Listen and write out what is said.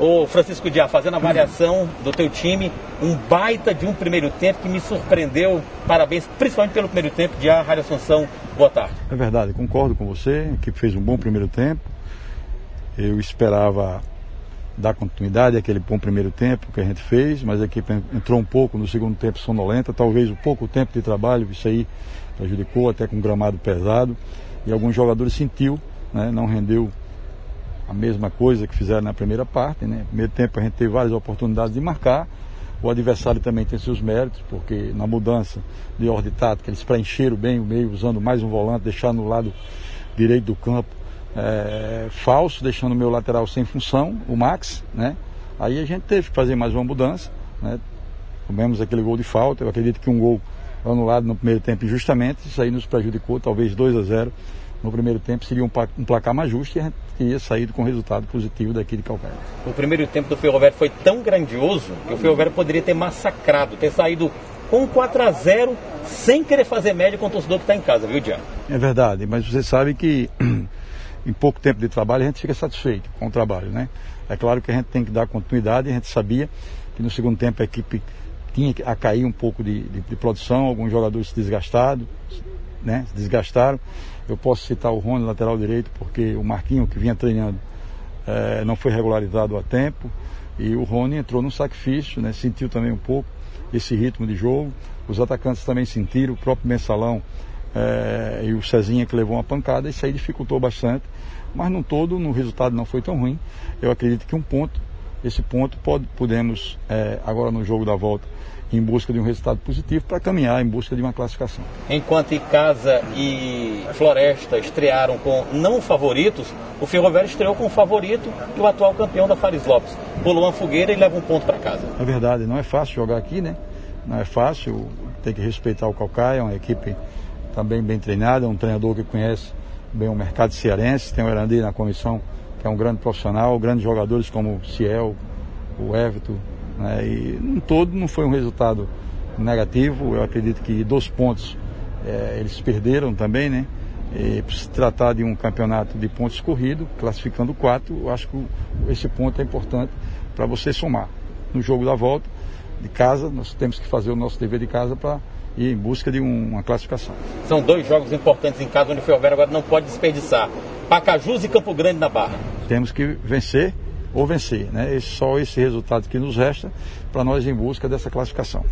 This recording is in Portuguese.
Ô Francisco Diá, fazendo a variação do teu time, um baita de um primeiro tempo que me surpreendeu. Parabéns, principalmente pelo primeiro tempo. Diá, Rádio Assunção, boa tarde. É verdade, concordo com você. Equipe fez um bom primeiro tempo. Eu esperava dar continuidade àquele bom primeiro tempo que a gente fez, mas a equipe entrou um pouco no segundo tempo sonolenta. Talvez o pouco tempo de trabalho, isso aí prejudicou, até com gramado pesado. E alguns jogadores sentiu, né, não rendeu a mesma coisa que fizeram na primeira parte. Né? No primeiro tempo a gente teve várias oportunidades de marcar. O adversário também tem seus méritos, porque na mudança de ordem tática eles preencheram bem o meio, usando mais um volante, deixando no lado direito do campo é, falso, deixando o meu lateral sem função, o Max. Né? Aí a gente teve que fazer mais uma mudança. Né? Comemos aquele gol de falta. Eu acredito que um gol anulado no primeiro tempo injustamente, isso aí nos prejudicou, talvez 2 a 0 no primeiro tempo seria um, um placar mais justo e a gente teria saído com resultado positivo daqui de Calcaia. O primeiro tempo do Ferroviário foi tão grandioso que o Ferroviário poderia ter massacrado, ter saído com 4 a 0 sem querer fazer média com o torcedor que está em casa, viu, Diário? É verdade, mas você sabe que em pouco tempo de trabalho a gente fica satisfeito com o trabalho, né? É claro que a gente tem que dar continuidade, a gente sabia que no segundo tempo a equipe tinha a cair um pouco de, de, de produção, alguns jogadores desgastados, né? Se desgastaram. Eu posso citar o Rony, lateral direito, porque o Marquinho, que vinha treinando, é, não foi regularizado a tempo. E o Rony entrou num sacrifício, né? sentiu também um pouco esse ritmo de jogo. Os atacantes também sentiram, o próprio Mensalão é, e o Cezinha que levou uma pancada, isso aí dificultou bastante. Mas no todo, no resultado não foi tão ruim. Eu acredito que um ponto, esse ponto pode, podemos, é, agora no jogo da volta, em busca de um resultado positivo para caminhar em busca de uma classificação. Enquanto Icasa e Floresta estrearam com não favoritos, o Ferroviário estreou com o favorito e o atual campeão da Fares Lopes. O Luan Fogueira e leva um ponto para casa. É verdade, não é fácil jogar aqui, né? Não é fácil, tem que respeitar o Calcaia, é uma equipe também bem treinada, um treinador que conhece bem o mercado cearense, tem o Erandi na comissão, que é um grande profissional, grandes jogadores como o Ciel, o Everton, né? E no todo não foi um resultado negativo. Eu acredito que dos pontos é, eles perderam também, né? E, se tratar de um campeonato de pontos corrido, classificando quatro, eu acho que esse ponto é importante para você somar. No jogo da volta, de casa, nós temos que fazer o nosso dever de casa para ir em busca de um, uma classificação. São dois jogos importantes em casa, onde o Ferroviário agora não pode desperdiçar. Pacajus e Campo Grande na Barra. Temos que vencer ou vencer. Né? Esse, só esse resultado que nos resta para nós em busca dessa classificação.